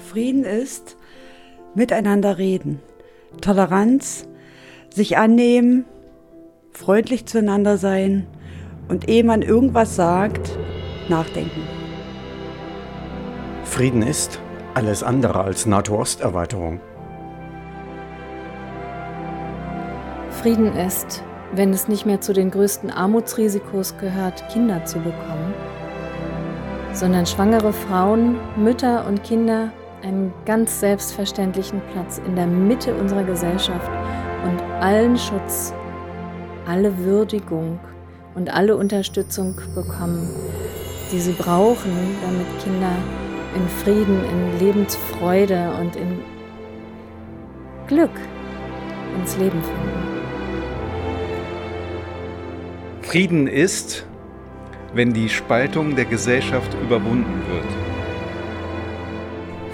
Frieden ist miteinander reden, Toleranz, sich annehmen, freundlich zueinander sein und ehe man irgendwas sagt, nachdenken. Frieden ist alles andere als NATO-Osterweiterung. Frieden ist, wenn es nicht mehr zu den größten Armutsrisikos gehört, Kinder zu bekommen, sondern schwangere Frauen, Mütter und Kinder einen ganz selbstverständlichen Platz in der Mitte unserer Gesellschaft und allen Schutz, alle Würdigung und alle Unterstützung bekommen, die sie brauchen, damit Kinder in Frieden, in Lebensfreude und in Glück ins Leben finden. Frieden ist, wenn die Spaltung der Gesellschaft überwunden wird.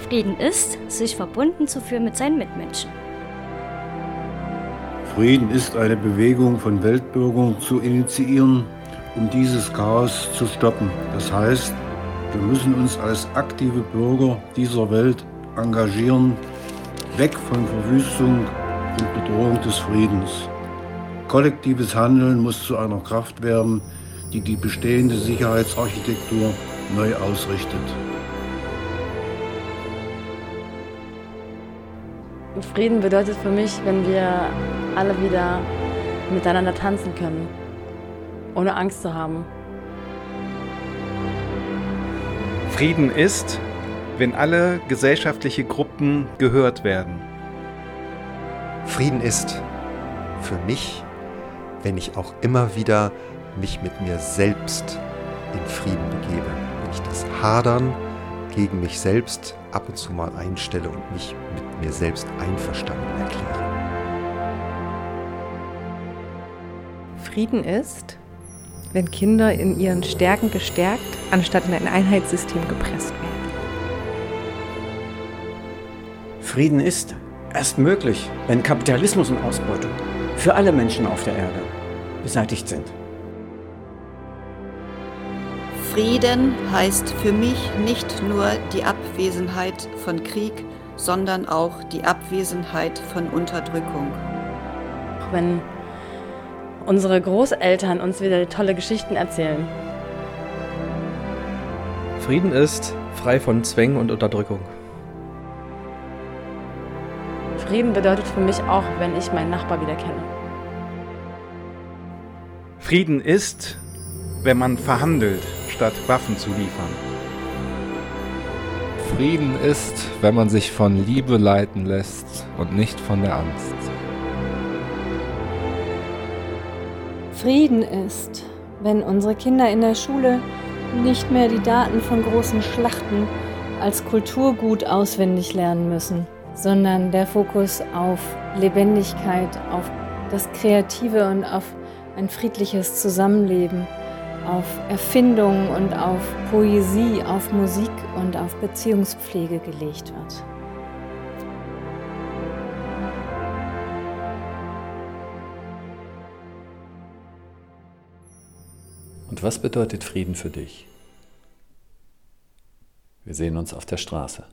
Frieden ist, sich verbunden zu fühlen mit seinen Mitmenschen. Frieden ist eine Bewegung von Weltbürgern zu initiieren, um dieses Chaos zu stoppen. Das heißt, wir müssen uns als aktive Bürger dieser Welt engagieren, weg von Verwüstung und Bedrohung des Friedens. Kollektives Handeln muss zu einer Kraft werden, die die bestehende Sicherheitsarchitektur neu ausrichtet. Frieden bedeutet für mich, wenn wir alle wieder miteinander tanzen können, ohne Angst zu haben. Frieden ist, wenn alle gesellschaftliche Gruppen gehört werden. Frieden ist für mich, wenn ich auch immer wieder mich mit mir selbst in Frieden begebe, wenn ich das Hadern gegen mich selbst ab und zu mal einstelle und mich mit mir selbst einverstanden erkläre. Frieden ist, wenn Kinder in ihren Stärken gestärkt, anstatt in ein Einheitssystem gepresst werden. Frieden ist erst möglich, wenn Kapitalismus und Ausbeutung für alle Menschen auf der Erde beseitigt sind. Frieden heißt für mich nicht nur die Abwesenheit von Krieg, sondern auch die Abwesenheit von Unterdrückung. Wenn unsere Großeltern uns wieder tolle Geschichten erzählen. Frieden ist frei von Zwängen und Unterdrückung. Frieden bedeutet für mich auch, wenn ich meinen Nachbar wieder kenne. Frieden ist, wenn man verhandelt, statt Waffen zu liefern. Frieden ist, wenn man sich von Liebe leiten lässt und nicht von der Angst. Frieden ist, wenn unsere Kinder in der Schule nicht mehr die Daten von großen Schlachten als Kulturgut auswendig lernen müssen, sondern der Fokus auf Lebendigkeit, auf das Kreative und auf ein friedliches Zusammenleben auf Erfindung und auf Poesie, auf Musik und auf Beziehungspflege gelegt wird. Und was bedeutet Frieden für dich? Wir sehen uns auf der Straße.